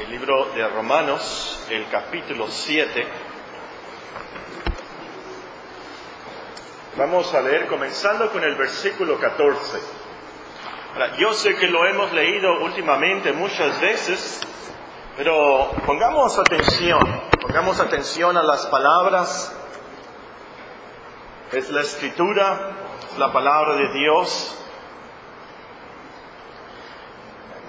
el libro de Romanos, el capítulo 7. Vamos a leer comenzando con el versículo 14. Ahora, yo sé que lo hemos leído últimamente muchas veces, pero pongamos atención, pongamos atención a las palabras. Es la escritura, es la palabra de Dios.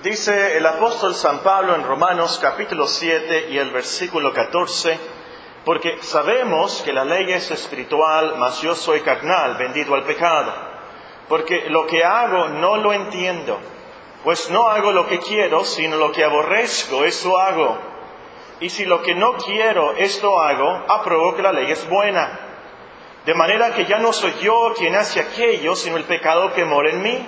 Dice el apóstol San Pablo en Romanos capítulo 7 y el versículo 14, porque sabemos que la ley es espiritual, mas yo soy carnal, vendido al pecado, porque lo que hago no lo entiendo, pues no hago lo que quiero, sino lo que aborrezco, eso hago. Y si lo que no quiero, esto hago, apruebo que la ley es buena. De manera que ya no soy yo quien hace aquello, sino el pecado que mora en mí.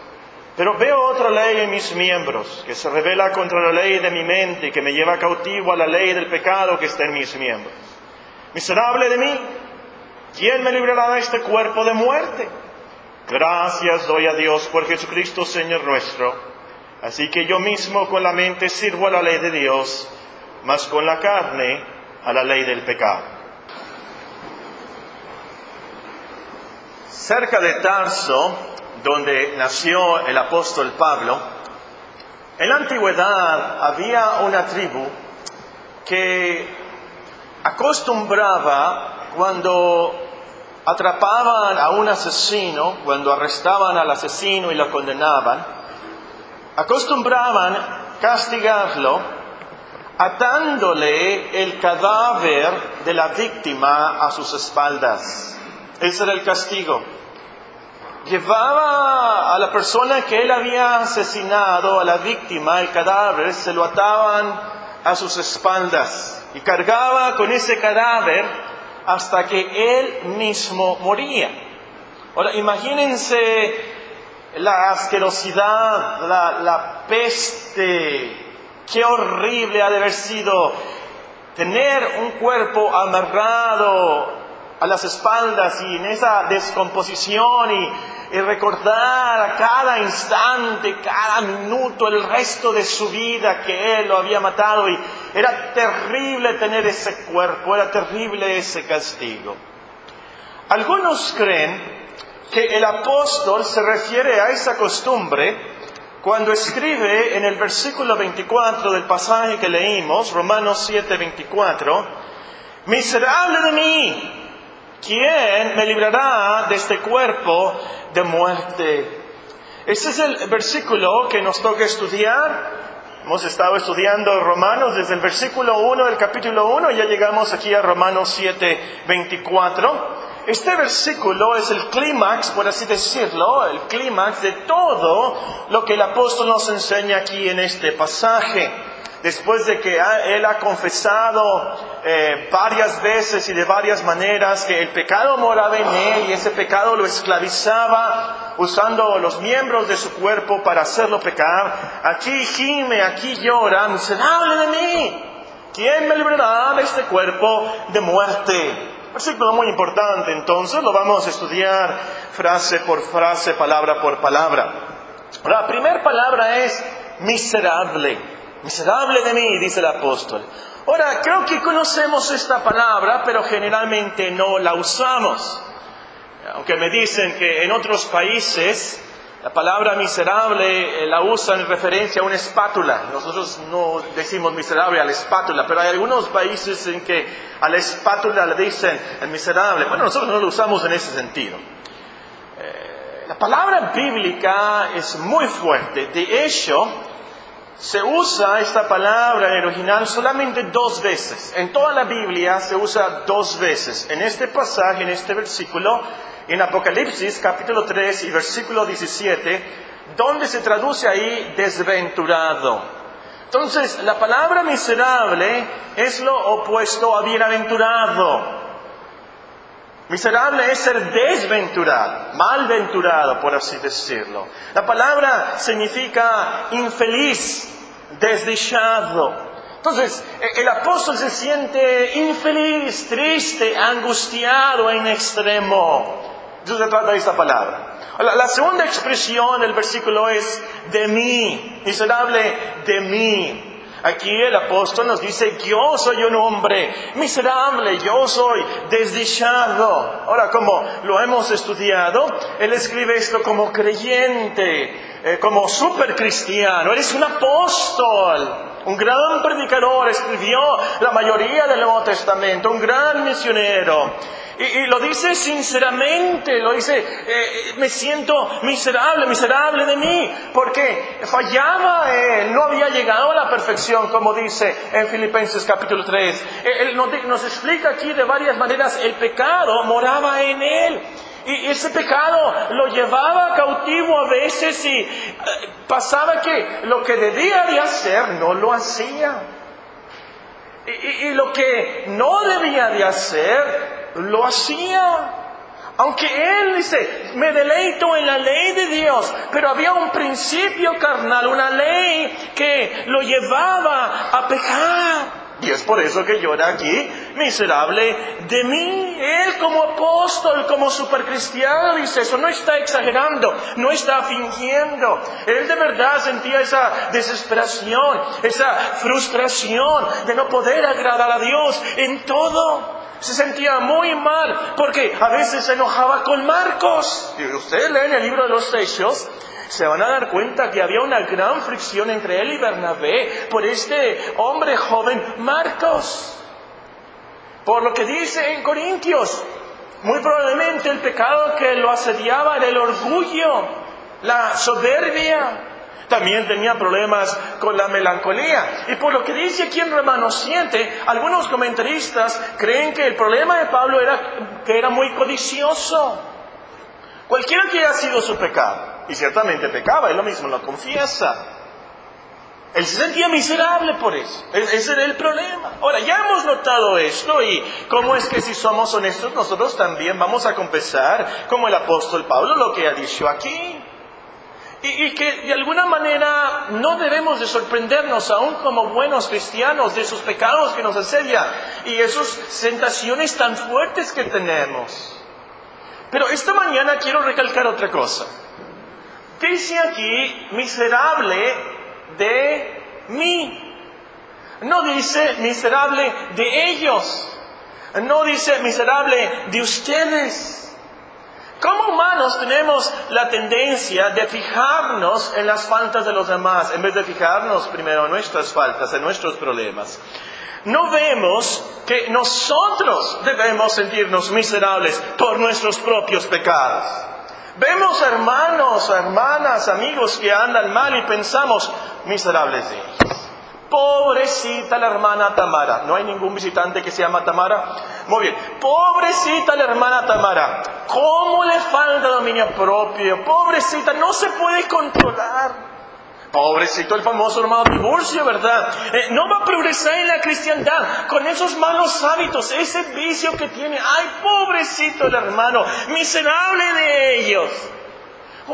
pero veo otra ley en mis miembros, que se revela contra la ley de mi mente y que me lleva cautivo a la ley del pecado que está en mis miembros. Miserable de mí, ¿quién me librará de este cuerpo de muerte? Gracias doy a Dios por Jesucristo Señor nuestro. Así que yo mismo con la mente sirvo a la ley de Dios, mas con la carne a la ley del pecado. Cerca de Tarso, donde nació el apóstol Pablo, en la antigüedad había una tribu que acostumbraba cuando atrapaban a un asesino, cuando arrestaban al asesino y lo condenaban, acostumbraban castigarlo atándole el cadáver de la víctima a sus espaldas. Ese era el castigo llevaba a la persona que él había asesinado, a la víctima, el cadáver, se lo ataban a sus espaldas y cargaba con ese cadáver hasta que él mismo moría. Ahora, imagínense la asquerosidad, la, la peste, qué horrible ha de haber sido tener un cuerpo amarrado a las espaldas y en esa descomposición y, recordar a cada instante, cada minuto, el resto de su vida que Él lo había matado y era terrible tener ese cuerpo, era terrible ese castigo. Algunos creen que el apóstol se refiere a esa costumbre cuando escribe en el versículo 24 del pasaje que leímos, Romanos 7, 24, miserable de mí, ¿quién me librará de este cuerpo de muerte? Ese es el versículo que nos toca estudiar. Hemos estado estudiando Romanos desde el versículo 1 del capítulo 1, ya llegamos aquí a Romanos 7, 24. Este versículo es el clímax, por así decirlo, el clímax de todo lo que el apóstol nos enseña aquí en este pasaje después de que él ha confesado eh, varias veces y de varias maneras que el pecado moraba en él y ese pecado lo esclavizaba usando los miembros de su cuerpo para hacerlo pecar, aquí gime, aquí llora, miserable de mí. ¿Quién me librará de este cuerpo de muerte? Versículo muy importante, entonces lo vamos a estudiar frase por frase, palabra por palabra. La primera palabra es miserable. Miserable de mí, dice el apóstol. Ahora, creo que conocemos esta palabra, pero generalmente no la usamos. Aunque me dicen que en otros países la palabra miserable eh, la usan en referencia a una espátula. Nosotros no decimos miserable a la espátula, pero hay algunos países en que a la espátula le dicen el miserable. Bueno, nosotros no lo usamos en ese sentido. Eh, la palabra bíblica es muy fuerte. De hecho, se usa esta palabra en el original solamente dos veces. En toda la Biblia se usa dos veces. En este pasaje, en este versículo, en Apocalipsis capítulo 3 y versículo 17, donde se traduce ahí desventurado. Entonces, la palabra miserable es lo opuesto a bienaventurado. Miserable es ser desventurado, malventurado, por así decirlo. La palabra significa infeliz, desdichado. Entonces, e-, el apóstol se siente infeliz, triste, angustiado en extremo. Eso se trata de esta palabra. La, segunda expresión del versículo es de mí, miserable de mí. Aquí el apóstol nos dice, yo soy un hombre miserable, yo soy desdichado. Ahora, como lo hemos estudiado, él escribe esto como creyente, eh, como super cristiano, eres un apóstol. Un gran predicador escribió la mayoría del Nuevo Testamento, un gran misionero. Y, lo dice sinceramente, lo dice, eh, me siento miserable, miserable de mí, porque fallaba él, no había llegado a la perfección, como dice en Filipenses capítulo 3. Eh, él nos explica aquí de varias maneras, el pecado moraba en él. Y ese pecado lo llevaba cautivo a veces y eh, pasaba que lo que debía de hacer no lo hacía. y, lo que no debía de hacer lo hacía. Aunque él dice, me deleito en la ley de Dios, pero había un principio carnal, una ley que lo llevaba a pecar. Y es por eso que llora aquí, miserable de mí. Él como apóstol, como supercristiano, dice eso, no está exagerando, no está fingiendo. Él de verdad sentía esa desesperación, esa frustración de no poder agradar a Dios en todo se sentía muy mal porque a veces se enojaba con Marcos. Y ustedes leen el libro de los Hechos, se van a dar cuenta que había una gran fricción entre él y Bernabé por este hombre joven Marcos. Por lo que dice en Corintios, muy probablemente el pecado que lo asediaba era el orgullo, la soberbia, también tenía problemas con la melancolía. Y por lo que dice aquí en Romanos 7, algunos comentaristas creen que el problema de Pablo era que era muy codicioso. Cualquiera que haya sido su pecado, y ciertamente pecaba, él lo mismo lo confiesa. Él se sentía miserable por eso. E-, ese era el problema. Ahora, ya hemos notado esto y cómo es que si somos honestos nosotros también vamos a confesar, como el apóstol Pablo, lo que ha dicho aquí. Y, que de alguna manera no debemos de sorprendernos aún como buenos cristianos de esos pecados que nos asedian y esas tentaciones tan fuertes que tenemos. Pero esta mañana quiero recalcar otra cosa. Dice aquí, miserable de mí. No dice miserable de ellos. No dice miserable de ustedes. Como humanos tenemos la tendencia de fijarnos en las faltas de los demás en vez de fijarnos primero en nuestras faltas, en nuestros problemas. No vemos que nosotros debemos sentirnos miserables por nuestros propios pecados. Vemos hermanos, hermanas, amigos que andan mal y pensamos miserables de ellos. Pobrecita la hermana Tamara. ¿No hay ningún visitante que se llama Tamara? Muy bien. Pobrecita la hermana Tamara. ¿Cómo le falta dominio propio? Pobrecita, no se puede controlar. Pobrecito el famoso hermano divorcio, ¿verdad? Eh, no va a progresar en la cristiandad con esos malos hábitos, ese vicio que tiene. Ay, pobrecito el hermano, miserable de ellos.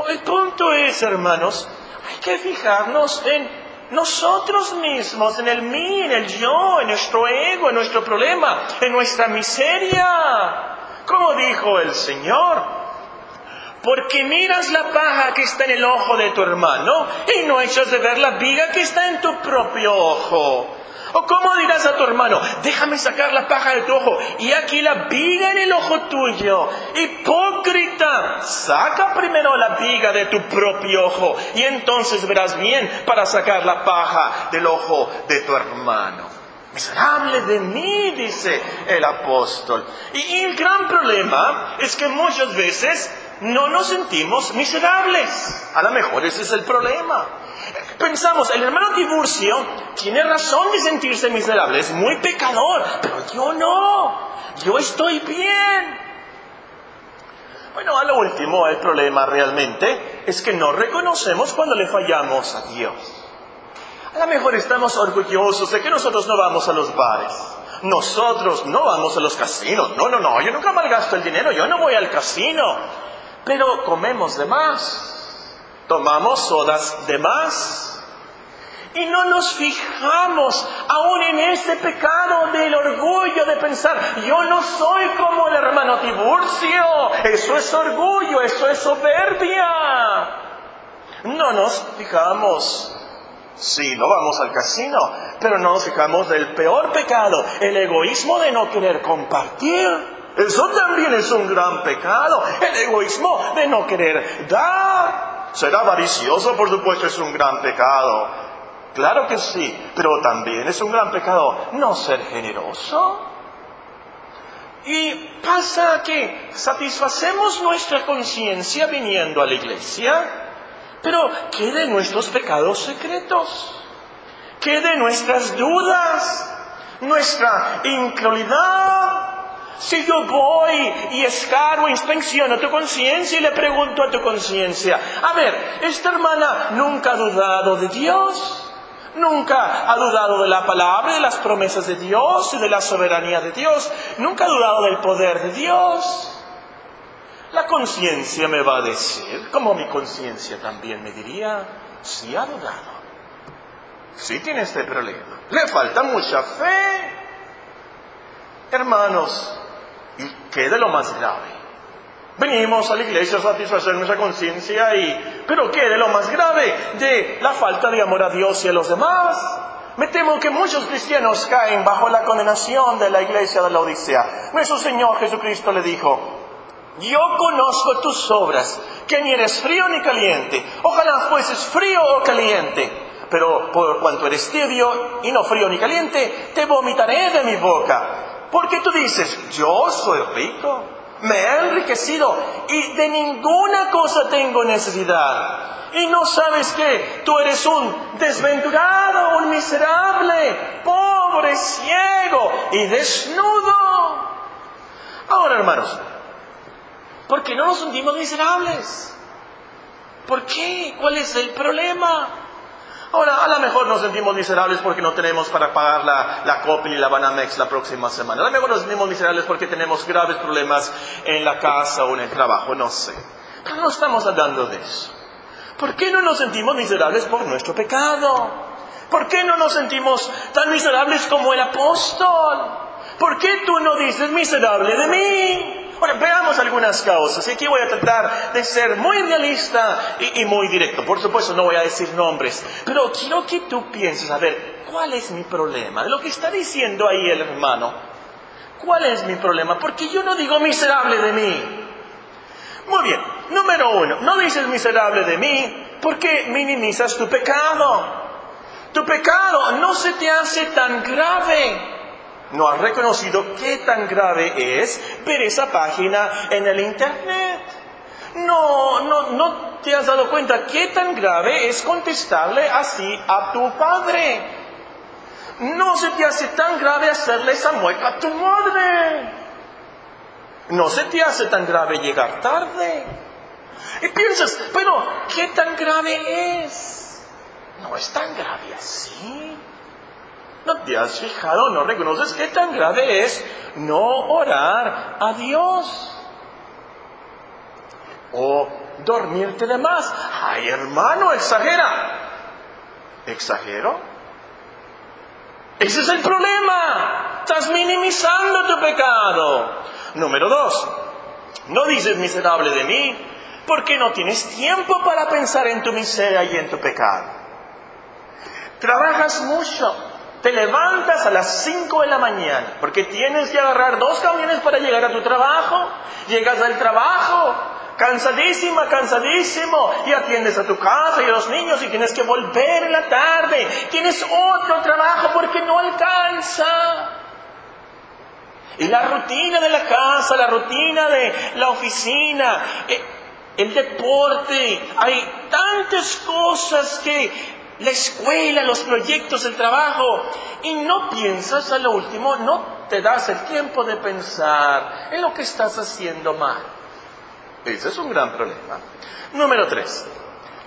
El punto es, hermanos, hay que fijarnos en nosotros mismos, en el mí, en el yo, en nuestro ego, en nuestro problema, en nuestra miseria. Como dijo el Señor, porque miras la paja que está en el ojo de tu hermano y no echas de ver la viga que está en tu propio ojo. ¿O cómo dirás a tu hermano, déjame sacar la paja de tu ojo y aquí la viga en el ojo tuyo? Hipócrita, saca primero la viga de tu propio ojo y entonces verás bien para sacar la paja del ojo de tu hermano. Miserable de mí, dice el apóstol. Y el gran problema es que muchas veces no nos sentimos miserables. A lo mejor ese es el problema. Pensamos, el hermano Tiburcio tiene razón de sentirse miserable, es muy pecador, pero yo no, yo estoy bien. Bueno, a lo último, el problema realmente es que no reconocemos cuando le fallamos a Dios. A lo mejor estamos orgullosos de que nosotros no vamos a los bares. Nosotros no vamos a los casinos. No, no, no, yo nunca malgasto el dinero, yo no voy al casino. Pero comemos de más. Tomamos sodas de más. Y no nos fijamos aún en ese pecado del orgullo de pensar, yo no soy como el hermano Tiburcio. Eso es orgullo, eso es soberbia. No nos fijamos Sí, no vamos al casino, pero no nos fijamos del peor pecado, el egoísmo de no querer compartir. Eso también es un gran pecado, el egoísmo de no querer dar. Ser avaricioso, por supuesto, es un gran pecado. Claro que sí, pero también es un gran pecado no ser generoso. Y pasa que satisfacemos nuestra conciencia viniendo a la iglesia, pero ¿qué de nuestros pecados secretos? ¿Qué de nuestras dudas? ¿Nuestra incredulidad? Si yo voy y escargo, inspecciono tu conciencia y le pregunto a tu conciencia, a ver, esta hermana nunca ha dudado de Dios, nunca ha dudado de la palabra, de las promesas de Dios y de la soberanía de Dios, nunca ha dudado del poder de Dios. La conciencia me va a decir, como mi conciencia también me diría, si ha dudado, si tiene este problema, le falta mucha fe. Hermanos, ¿y qué de lo más grave? Venimos a la iglesia a satisfacer nuestra conciencia y, pero ¿qué de lo más grave? De la falta de amor a Dios y a los demás. Me temo que muchos cristianos caen bajo la condenación de la iglesia de la Odisea. Nuestro Señor Jesucristo le dijo, yo conozco tus obras, que ni eres frío ni caliente. Ojalá fueses frío o caliente. Pero por cuanto eres tibio y no frío ni caliente, te vomitaré de mi boca. Porque tú dices, yo soy rico, me he enriquecido y de ninguna cosa tengo necesidad. Y no sabes que tú eres un desventurado, un miserable, pobre, ciego y desnudo. Ahora, hermanos, ¿Por qué no nos sentimos miserables? ¿Por qué? ¿Cuál es el problema? Ahora, a lo mejor nos sentimos miserables porque no tenemos para pagar la, la Coppel y la Banamex la próxima semana. A lo mejor nos sentimos miserables porque tenemos graves problemas en la casa o en el trabajo, no sé. Pero no estamos hablando de eso. ¿Por qué no nos sentimos miserables por nuestro pecado? ¿Por qué no nos sentimos tan miserables como el apóstol? ¿Por qué tú no dices miserable de mí? Bueno, veamos algunas causas. Y aquí voy a tratar de ser muy realista y, muy directo. Por supuesto, no voy a decir nombres, pero quiero que tú pienses, a ver, ¿cuál es mi problema? Lo que está diciendo ahí el hermano, ¿cuál es mi problema? Porque yo no digo miserable de mí. Muy bien, número uno, no dices miserable de mí porque minimizas tu pecado. Tu pecado no se te hace tan grave no has reconocido qué tan grave es ver esa página en el Internet. No, no, no te has dado cuenta qué tan grave es contestarle así a tu padre. No se te hace tan grave hacerle esa mueca a tu madre. No se te hace tan grave llegar tarde. Y piensas, pero ¿qué tan grave es? No es tan grave así. ¿No te has fijado, no reconoces qué tan grave es no orar a Dios? O dormirte de más. Ay, hermano, exagera. ¿Exagero? Ese es el problema. Estás minimizando tu pecado. Número dos, no dices miserable de mí porque no tienes tiempo para pensar en tu miseria y en tu pecado. Trabajas mucho, te levantas a las 5 de la mañana porque tienes que agarrar dos camiones para llegar a tu trabajo. Llegas al trabajo, cansadísima, cansadísimo, y atiendes a tu casa y a los niños y tienes que volver en la tarde. Tienes otro trabajo porque no alcanza. Y la rutina de la casa, la rutina de la oficina, eh, el deporte, hay tantas cosas que la escuela, los proyectos, el trabajo, y no piensas a lo último, no te das el tiempo de pensar en lo que estás haciendo mal. Ese es un gran problema. Número tres,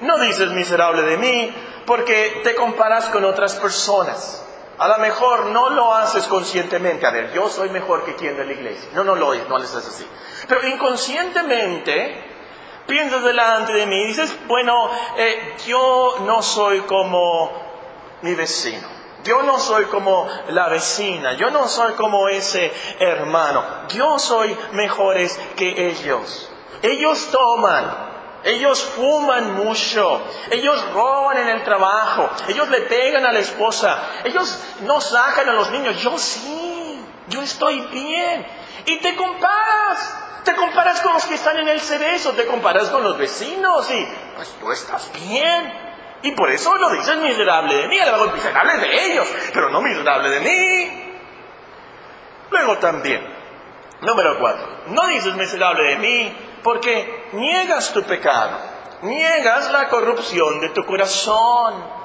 No dices miserable de mí porque te comparas con otras personas. A lo mejor no lo haces conscientemente. A ver, yo soy mejor que quien de la iglesia. No, no lo no lo haces así. Pero inconscientemente piensas delante de mí y dices, bueno, eh, yo no soy como mi vecino. Yo no soy como la vecina, yo no soy como ese hermano, yo soy mejores que ellos. Ellos toman, ellos fuman mucho, ellos roban en el trabajo, ellos le pegan a la esposa, ellos no sacan a los niños, yo sí, yo estoy bien. Y te comparas, te comparas con los que están en el cerezo, te comparas con los vecinos y pues tú estás bien. Y por eso lo dices miserable de mí, a lo mejor miserable de ellos, pero no miserable de mí. Luego también, número cuatro, no dices miserable de mí, porque niegas tu pecado, niegas la corrupción de tu corazón.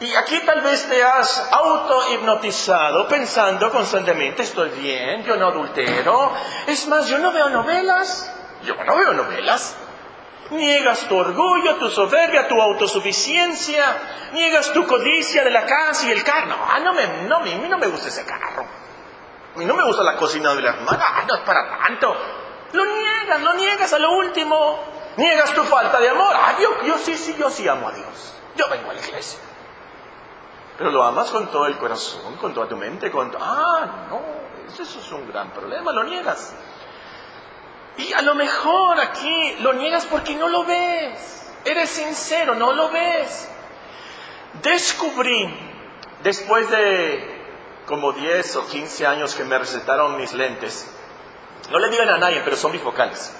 Y aquí tal vez te has auto-hipnotizado pensando constantemente, estoy bien, yo no adultero. Es más, yo no veo novelas. Yo no veo novelas. Niegas tu orgullo, tu soberbia, tu autosuficiencia. Niegas tu codicia de la casa y el carro. No, no, me, no, a mí no me gusta ese carro. A mí no me gusta la cocina de la hermana. No es para tanto. Lo niegas, lo niegas a lo último. Niegas tu falta de amor. Ah, yo, yo sí, sí, yo sí amo a Dios. Yo vengo a la iglesia. Pero lo amas con todo el corazón, con toda tu mente, con... Ah, no, eso es un gran problema, lo niegas. Y a lo mejor aquí lo niegas porque no lo ves. Eres sincero, no lo ves. Descubrí, después de como 10 o 15 años que me recetaron mis lentes, no le digan a nadie, pero son bifocales.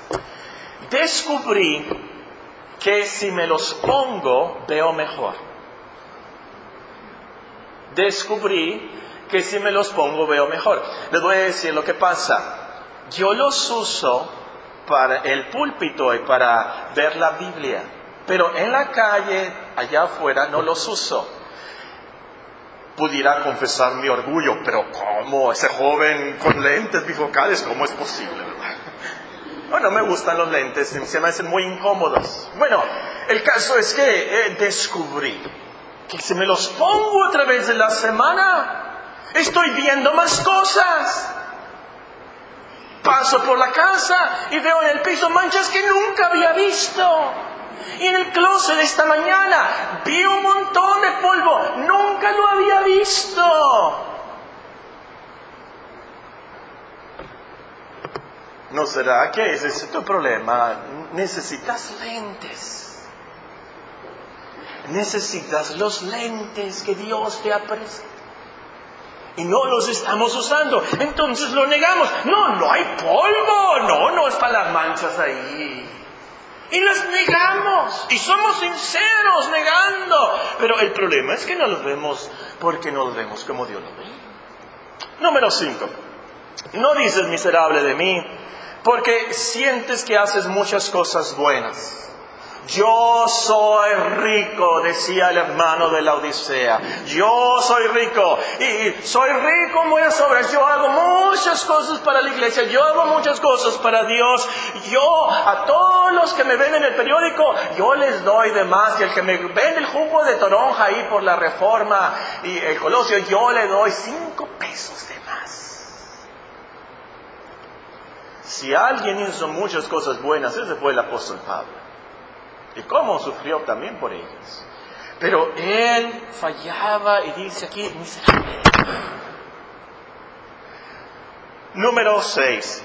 Descubrí que si me los pongo, veo mejor. Descubrí que si me los pongo, veo mejor. Les voy a decir lo que pasa. Yo los uso para el púlpito y para ver la Biblia, pero en la calle, allá afuera, no los uso pudiera confesar mi orgullo, pero ¿cómo? Ese joven con lentes bifocales, ¿cómo es posible? Bueno, me gustan los lentes, se me hacen muy incómodos. Bueno, el caso es que eh, descubrí que si me los pongo a través de la semana, estoy viendo más cosas. Paso por la casa y veo en el piso manchas que nunca había visto. Y en el closet esta mañana vi un montón de polvo, nunca lo había visto. ¿No será que ese es tu problema? Necesitas lentes. Necesitas los lentes que Dios te ha. Y no los estamos usando. Entonces lo negamos. No, no hay polvo. No, no es para las manchas ahí. Y las negamos. Y somos sinceros negando. Pero el problema es que no los vemos porque no los vemos como Dios lo ve. Número 5. No dices miserable de mí porque sientes que haces muchas cosas buenas. Yo soy rico, decía el hermano de la Odisea. Yo soy rico y soy rico en buenas obras. Yo hago muchas cosas para la iglesia. Yo hago muchas cosas para Dios. Yo a todos los que me ven en el periódico, yo les doy de más. Y el que me ven el jugo de toronja ahí por la reforma y el colosio, yo le doy cinco pesos de más. Si alguien hizo muchas cosas buenas, ese fue el apóstol Pablo y cómo sufrió también por ellos. Pero él fallaba y dice aquí, miserable. Número 6.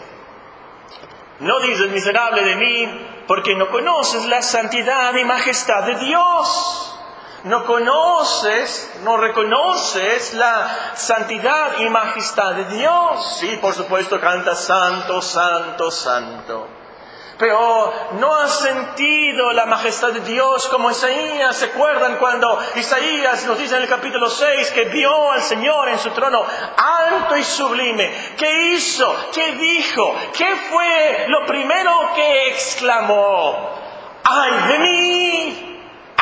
No dices miserable de mí porque no conoces la santidad y majestad de Dios. No conoces, no reconoces la santidad y majestad de Dios. Sí, por supuesto, canta santo, santo, santo pero no ha sentido la majestad de Dios como Isaías. ¿Se acuerdan cuando Isaías nos dice en el capítulo 6 que vio al Señor en su trono alto y sublime? ¿Qué hizo? ¿Qué dijo? ¿Qué fue lo primero que exclamó? ¡Ay de mí!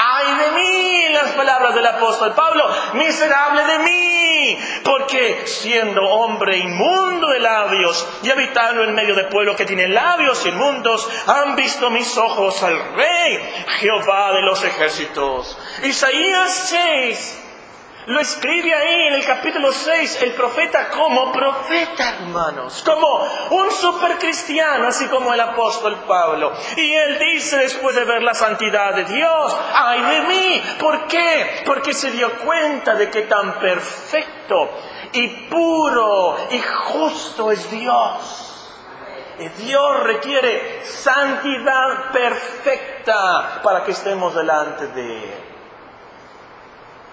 ¡Ay de mí! Las palabras del apóstol Pablo, miserable de mí porque siendo hombre inmundo de labios y habitando en medio de pueblo que tiene labios inmundos, han visto mis ojos al Rey, Jehová de los ejércitos. Isaías 6 lo escribe ahí en el capítulo 6 el profeta como profeta, hermanos, como un supercristiano, así como el apóstol Pablo. Y él dice después de ver la santidad de Dios, ay de mí, ¿por qué? Porque se dio cuenta de que tan perfecto y puro y justo es Dios. Dios requiere santidad perfecta para que estemos delante de Él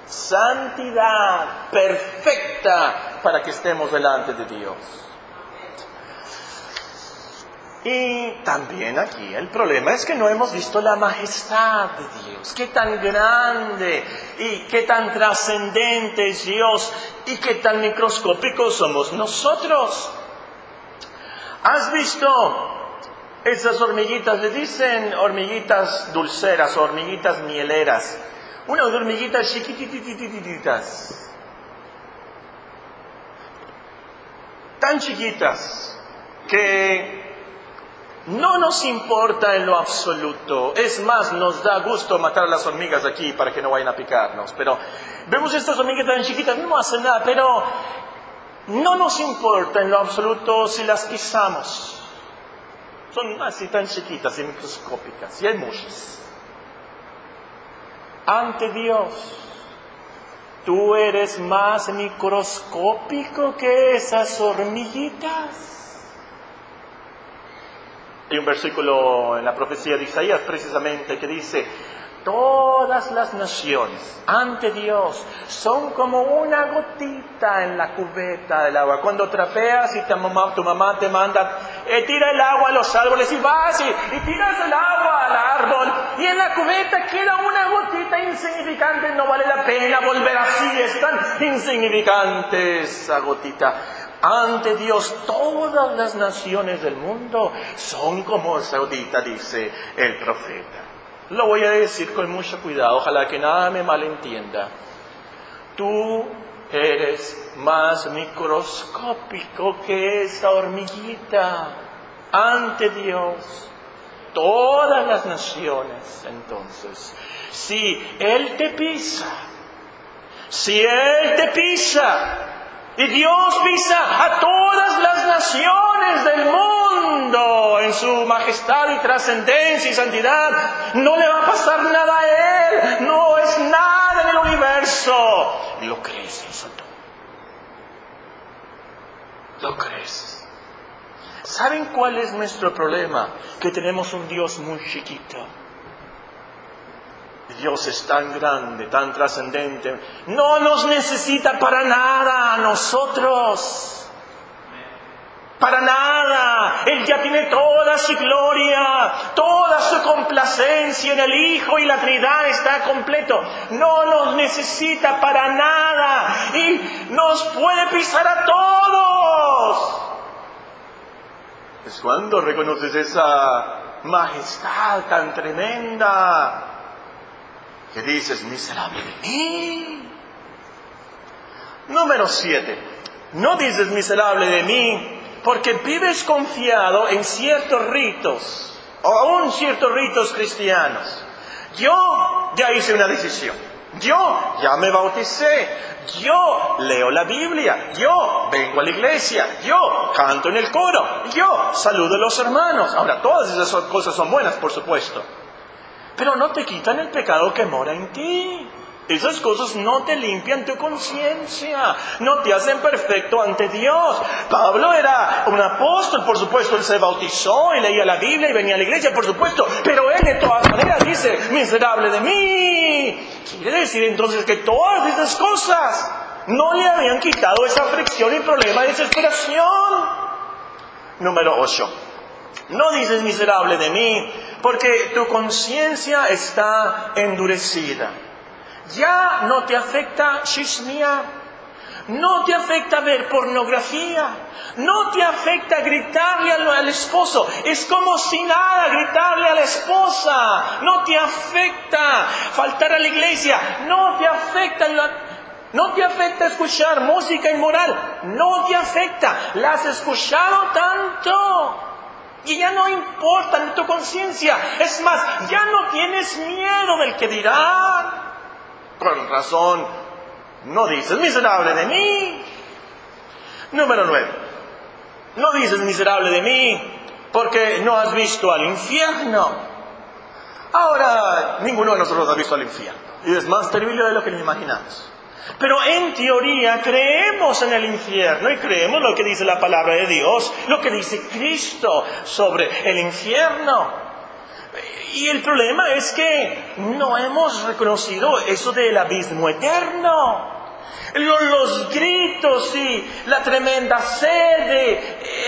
santidad perfecta para que estemos delante de Dios. Y también aquí el problema es que no hemos visto la majestad de Dios, qué tan grande y qué tan trascendente es Dios y qué tan microscópicos somos nosotros. ¿Has visto esas hormiguitas? Le dicen hormiguitas dulceras, hormiguitas mieleras unas hormiguitas chiquitititas, tan chiquitas que no nos importa en lo absoluto. Es más, nos da gusto matar a las hormigas aquí para que no vayan a picarnos. Pero vemos estas hormigas tan chiquitas, no hacen nada, pero no nos importa en lo absoluto si las pisamos. Son así tan chiquitas y microscópicas, y hay muchas ante Dios. Tú eres más microscópico que esas hormiguitas. Hay un versículo en la profecía de Isaías precisamente que dice, todas las naciones ante Dios son como una gotita en la cubeta del agua. Cuando trapeas y tu mamá, tu mamá te manda, eh, tira el agua a los árboles y vas y, y tiras el agua al árbol y en la cubeta queda una gotita insignificante, no vale la pena volver así, es tan insignificante esa gotita. Ante Dios todas las naciones del mundo son como esa gotita, dice el profeta. Lo voy a decir con mucho cuidado, ojalá que nada me malentienda. Tú eres más microscópico que esa hormiguita ante Dios. Todas las naciones, entonces, si Él te pisa, si Él te pisa, y Dios pisa a todas las naciones del mundo en su majestad y trascendencia y santidad. No le va a pasar nada a Él. No es nada en el universo. ¿Lo crees tú? ¿Lo crees? ¿Saben cuál es nuestro problema? Que tenemos un Dios muy chiquito. Dios es tan grande, tan trascendente. No nos necesita para nada a nosotros. Para nada. Él ya tiene toda su gloria, toda su complacencia en el Hijo y la Trinidad está completo. No nos necesita para nada y nos puede pisar a todos. Es cuando reconoces esa majestad tan tremenda que dices, miserable de mí. Número siete, no dices miserable de mí porque vives confiado en ciertos ritos, o aún ciertos ritos cristianos. Yo ya hice una decisión. Yo ya me bauticé, yo leo la Biblia, yo vengo a la iglesia, yo canto en el coro, yo saludo a los hermanos. Ahora, todas esas cosas son buenas, por supuesto pero no te quitan el pecado que mora en ti. Esas cosas no te limpian tu conciencia, no te hacen perfecto ante Dios. Pablo era un apóstol, por supuesto, él se bautizó y leía la Biblia y venía a la iglesia, por supuesto, pero él de todas maneras dice, miserable de mí. Quiere decir entonces que todas esas cosas no le habían quitado esa fricción y problema de desesperación. Número 8. No dices miserable de mí, porque tu conciencia está endurecida. Ya no te afecta chismia, no te afecta ver pornografía, no te afecta gritarle al, esposo, es como si nada gritarle a la esposa, no te afecta faltar a la iglesia, no te afecta No te afecta escuchar música inmoral. No te afecta. La has escuchado tanto. Y ya no importa en tu conciencia. Es más, ya no tienes miedo del que dirán. Con razón, no dices miserable de mí. Número nueve. No dices miserable de mí porque no has visto al infierno. Ahora, ninguno de nosotros ha visto al infierno. Y es más terrible de lo que nos imaginamos. Pero en teoría creemos en el infierno y creemos lo que dice la palabra de Dios, lo que dice Cristo sobre el infierno. Y el problema es que no hemos reconocido eso del abismo eterno. Los gritos y la tremenda sed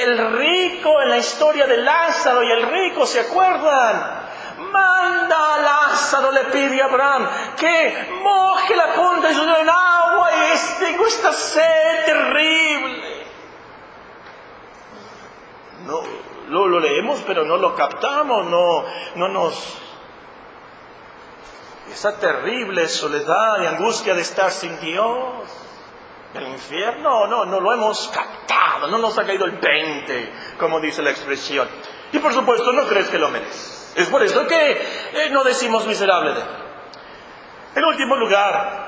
el rico en la historia de Lázaro y el rico, ¿se acuerdan? Manda a Lázaro, le pide a Abraham, que moje la punta de su en agua y tengo esta sed terrible. No, lo, leemos, pero no lo captamos, no, no nos... Esa terrible soledad y angustia de estar sin Dios. El infierno, no, no lo hemos captado, no nos ha caído el 20, como dice la expresión. Y por supuesto no crees que lo mereces. Es por eso que eh, no decimos miserable de mí. En último lugar,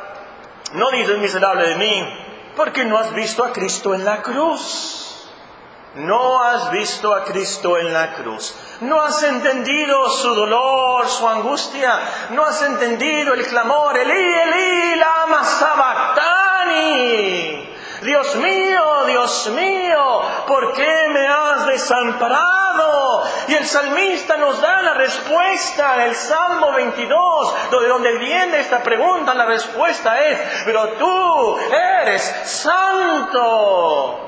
no dices miserable de mí porque no has visto a Cristo en la cruz. No has visto a Cristo en la cruz. No has entendido su dolor, su angustia. No has entendido el clamor, Elí, Elí, lama sabactani. Dios mío, Dios mío, ¿por qué me has desamparado? Y el salmista nos da la respuesta en el Salmo 22, de donde viene esta pregunta, la respuesta es, pero tú eres santo.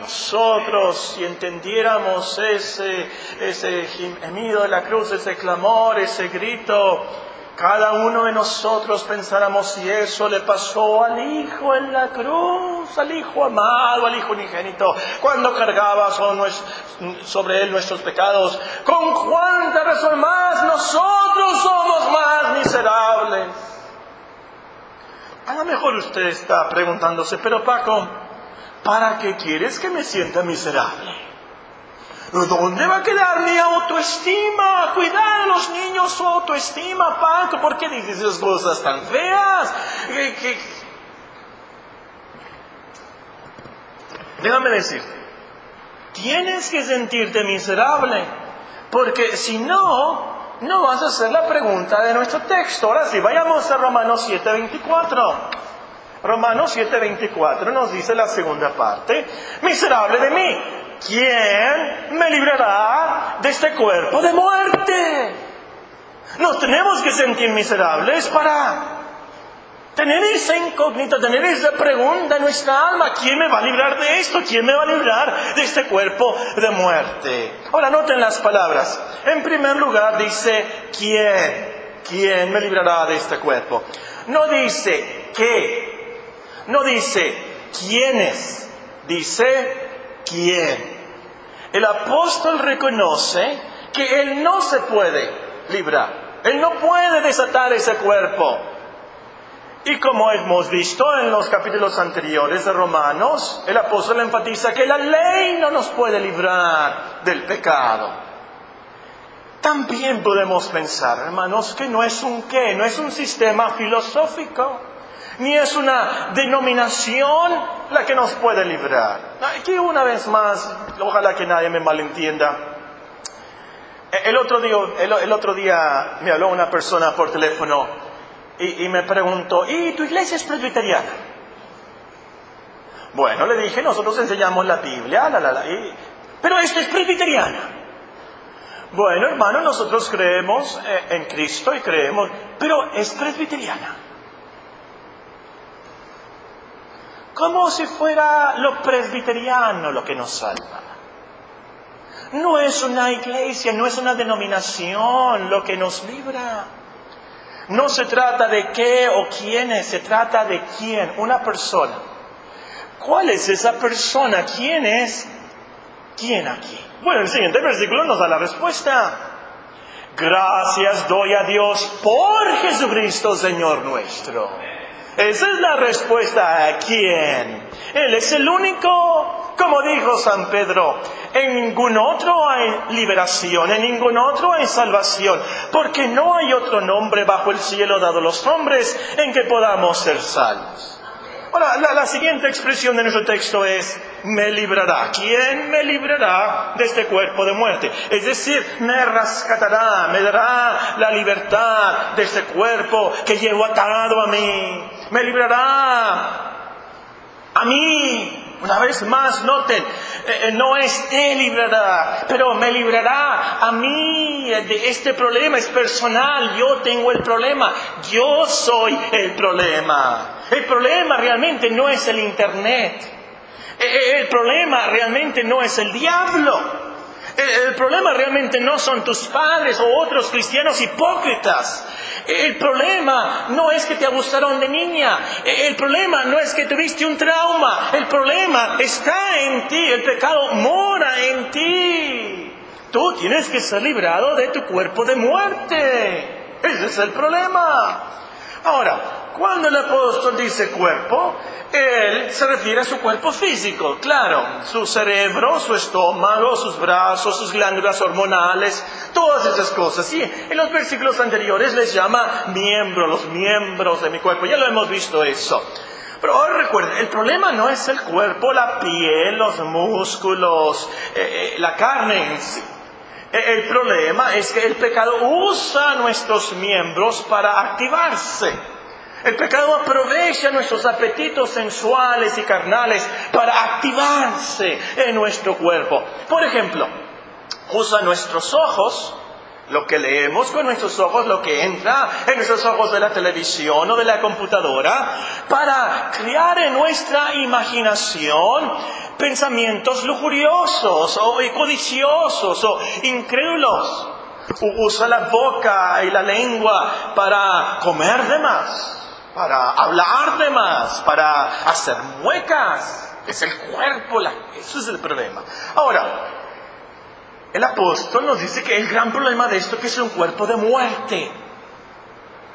Nosotros, si entendiéramos ese, ese gemido de la cruz, ese clamor, ese grito, cada uno de nosotros pensáramos si eso le pasó al Hijo en la cruz, al Hijo amado, al Hijo unigénito, cuando cargaba sobre él nuestros pecados. ¿Con cuánta razón más nosotros somos más miserables? A lo mejor usted está preguntándose, pero Paco, ¿para qué quieres que me sienta miserable? ¿Dónde va a quedar mi autoestima? Cuidar a los niños su autoestima, Paco. ¿Por qué dices esas cosas tan feas? Déjame decir, tienes que sentirte miserable, porque si no, no vas a hacer la pregunta de nuestro texto. Ahora sí, vayamos a Romanos 7:24. Romanos 7:24 nos dice la segunda parte, miserable de mí, ¿quién me librará de este cuerpo de muerte? Nos tenemos que sentir miserables para tener esa incógnita, tener esa pregunta en nuestra alma, ¿quién me va a librar de esto? ¿Quién me va a librar de este cuerpo de muerte? Ahora noten las palabras. En primer lugar dice, ¿quién? ¿Quién me librará de este cuerpo? No dice qué, no dice quiénes, dice quién. El apóstol reconoce que él no se puede librar. Él no puede desatar ese cuerpo. Y como hemos visto en los capítulos anteriores de Romanos, el apóstol enfatiza que la ley no nos puede librar del pecado. También podemos pensar, hermanos, que no es un qué, no es un sistema filosófico ni es una denominación la que nos puede librar. Aquí una vez más, ojalá que nadie me malentienda. El otro día, el, otro día me habló una persona por teléfono y, me preguntó, ¿y tu iglesia es presbiteriana? Bueno, le dije, nosotros enseñamos la Biblia, la, la, pero esto es presbiteriana. Bueno, hermano, nosotros creemos eh, en Cristo y creemos, pero es presbiteriana. Como si fuera lo presbiteriano lo que nos salva. No es una iglesia, no es una denominación lo que nos libra. No se trata de qué o quiénes, se trata de quién, una persona. ¿Cuál es esa persona? ¿Quién es? ¿Quién aquí? Bueno, el siguiente versículo nos da la respuesta. Gracias doy a Dios por Jesucristo, Señor nuestro Esa es la respuesta a quién. Él es el único, como dijo San Pedro, en ningún otro hay liberación, en ningún otro hay salvación, porque no hay otro nombre bajo el cielo dado a los hombres en que podamos ser salvos. Ahora, la, siguiente expresión de nuestro texto es, me librará. ¿Quién me librará de este cuerpo de muerte? Es decir, me rescatará, me dará la libertad de este cuerpo que llevo atado a mí. Me librará a mí. Una vez más, noten, eh, eh, no es te librará, pero me librará a mí de este problema, es personal, yo tengo el problema, yo soy el problema. El problema realmente no es el Internet. El problema realmente no es el diablo. El problema realmente no son tus padres o otros cristianos hipócritas. El problema no es que te abusaron de niña. El problema no es que tuviste un trauma. El problema está en ti. El pecado mora en ti. Tú tienes que ser librado de tu cuerpo de muerte. Ese es el problema. Ahora, cuando el apóstol dice cuerpo, él se refiere a su cuerpo físico, claro, su cerebro, su estómago, sus brazos, sus glándulas hormonales, todas esas cosas. Y en los versículos anteriores les llama miembros, los miembros de mi cuerpo, ya lo hemos visto eso. Pero ahora recuerden, el problema no es el cuerpo, la piel, los músculos, eh, eh, la carne en sí. E, el problema es que el pecado usa nuestros miembros para activarse. El pecado aprovecha nuestros apetitos sensuales y carnales para activarse en nuestro cuerpo. Por ejemplo, usa nuestros ojos, lo que leemos con nuestros ojos, lo que entra en nuestros ojos de la televisión o de la computadora, para crear en nuestra imaginación pensamientos lujuriosos o codiciosos o incrédulos. Usa la boca y la lengua para comer de más para hablar de más, para hacer muecas. Es el cuerpo, la, eso es el problema. Ahora, el apóstol nos dice que el gran problema de esto es que es un cuerpo de muerte.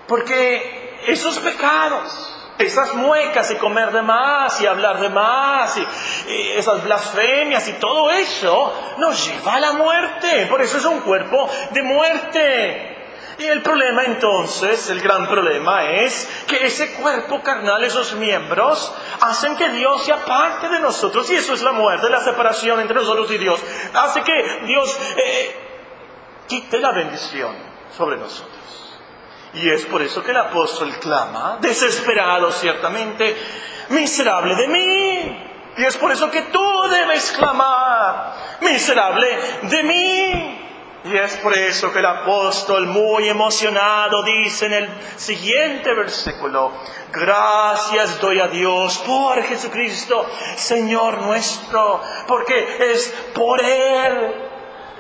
Porque esos pecados, esas muecas y comer de más y hablar de más y, esas blasfemias y todo eso nos lleva a la muerte. Por eso es un cuerpo de muerte. Y el problema entonces, el gran problema es que ese cuerpo carnal, esos miembros, hacen que Dios se aparte de nosotros. Y eso es la muerte, la separación entre nosotros y Dios. Hace que Dios eh, quite la bendición sobre nosotros. Y es por eso que el apóstol clama, desesperado ciertamente, miserable de mí. Y es por eso que tú debes clamar, miserable de mí. Y es por eso que el apóstol, muy emocionado, dice en el siguiente versículo, gracias doy a Dios por Jesucristo, Señor nuestro, porque es por Él,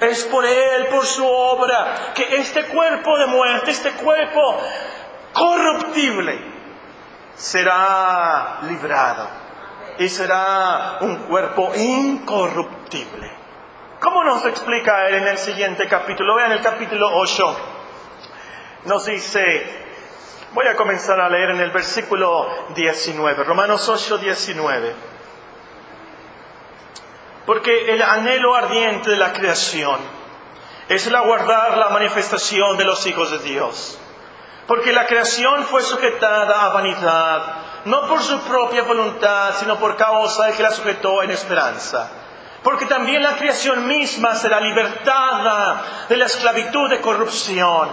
es por Él, por su obra, que este cuerpo de muerte, este cuerpo corruptible, será librado y será un cuerpo incorruptible. ¿Cómo nos explica él en el siguiente capítulo? Vean el capítulo 8. Nos dice, voy a comenzar a leer en el versículo 19, Romanos 8, 19. Porque el anhelo ardiente de la creación es el aguardar la manifestación de los hijos de Dios. Porque la creación fue sujetada a vanidad, no por su propia voluntad, sino por causa de que la sujetó en esperanza porque también la creación misma será libertada de la esclavitud de corrupción,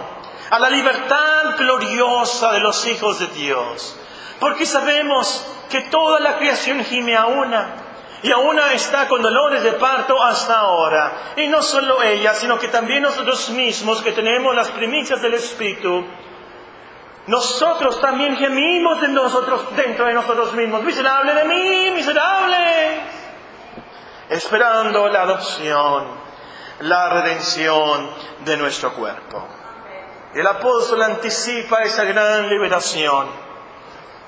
a la libertad gloriosa de los hijos de Dios. Porque sabemos que toda la creación gime a una, y a una está con dolores de parto hasta ahora. Y no solo ella, sino que también nosotros mismos que tenemos las primicias del Espíritu, nosotros también gemimos nosotros, dentro de nosotros mismos. Miserable de mí, miserable esperando la adopción, la redención de nuestro cuerpo. El apóstol anticipa esa gran liberación,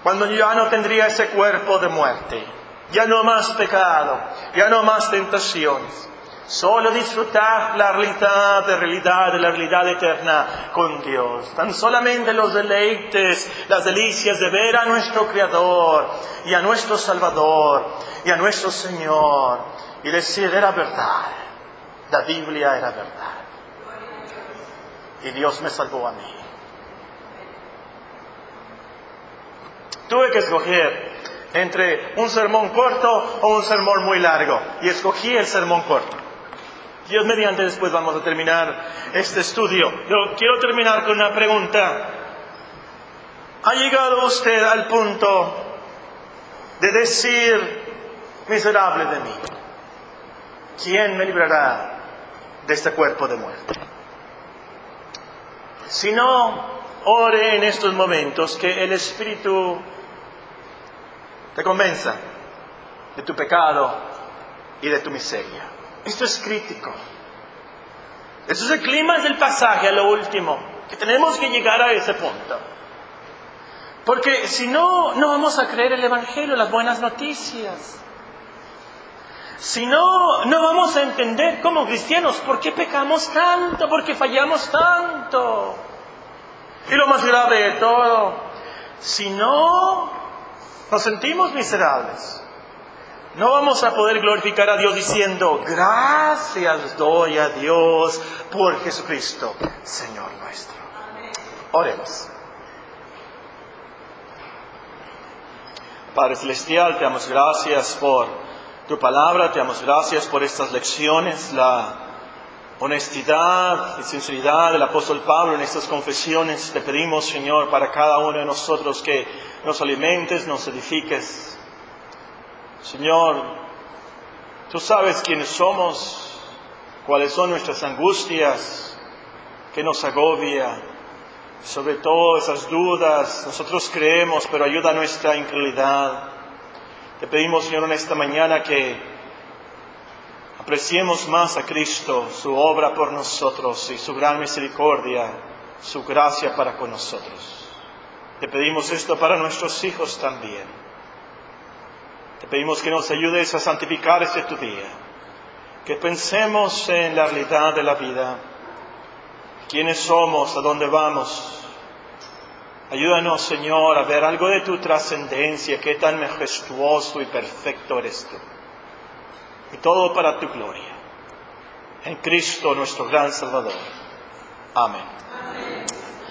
cuando ya no tendría ese cuerpo de muerte, ya no más pecado, ya no más tentaciones, Solo disfrutar la realidad de realidad, de la realidad eterna con Dios. Tan solamente los deleites, las delicias de ver a nuestro Creador y a nuestro Salvador y a nuestro Señor y decir, era verdad, la Biblia era verdad. Y Dios me salvó a mí. Tuve que escoger entre un sermón corto o un sermón muy largo y escogí el sermón corto. Dios mediante después vamos a terminar este estudio. Yo quiero terminar con una pregunta. ¿Ha llegado usted al punto de decir, miserable de mí, ¿quién me librará de este cuerpo de muerte? Si no, ore en estos momentos que el Espíritu te convenza de tu pecado y de tu miseria. Esto es crítico. Eso es el clima del pasaje a lo último, que tenemos que llegar a ese punto. Porque si no, no vamos a creer el Evangelio, las buenas noticias. Si no, no vamos a entender como cristianos por qué pecamos tanto, por qué fallamos tanto. Y lo más grave de todo, si no nos sentimos miserables, no vamos a poder glorificar a Dios diciendo, gracias doy a Dios por Jesucristo, Señor nuestro. Oremos. Padre Celestial, te damos gracias por tu palabra, te damos gracias por estas lecciones, la honestidad y sinceridad del apóstol Pablo en estas confesiones. Te pedimos, Señor, para cada uno de nosotros que nos alimentes, nos edifiques, Señor, tú sabes quiénes somos, cuáles son nuestras angustias, qué nos agobia, sobre todo esas dudas, nosotros creemos, pero ayuda a nuestra incredulidad. Te pedimos, Señor, en esta mañana que apreciemos más a Cristo, su obra por nosotros y su gran misericordia, su gracia para con nosotros. Te pedimos esto para nuestros hijos también. Te pedimos que nos ayudes a santificar este tu día, que pensemos en la realidad de la vida, quiénes somos, a dónde vamos. Ayúdanos, Señor, a ver algo de tu trascendencia, qué tan majestuoso y perfecto eres tú. Y todo para tu gloria. En Cristo, nuestro gran Salvador. Amén.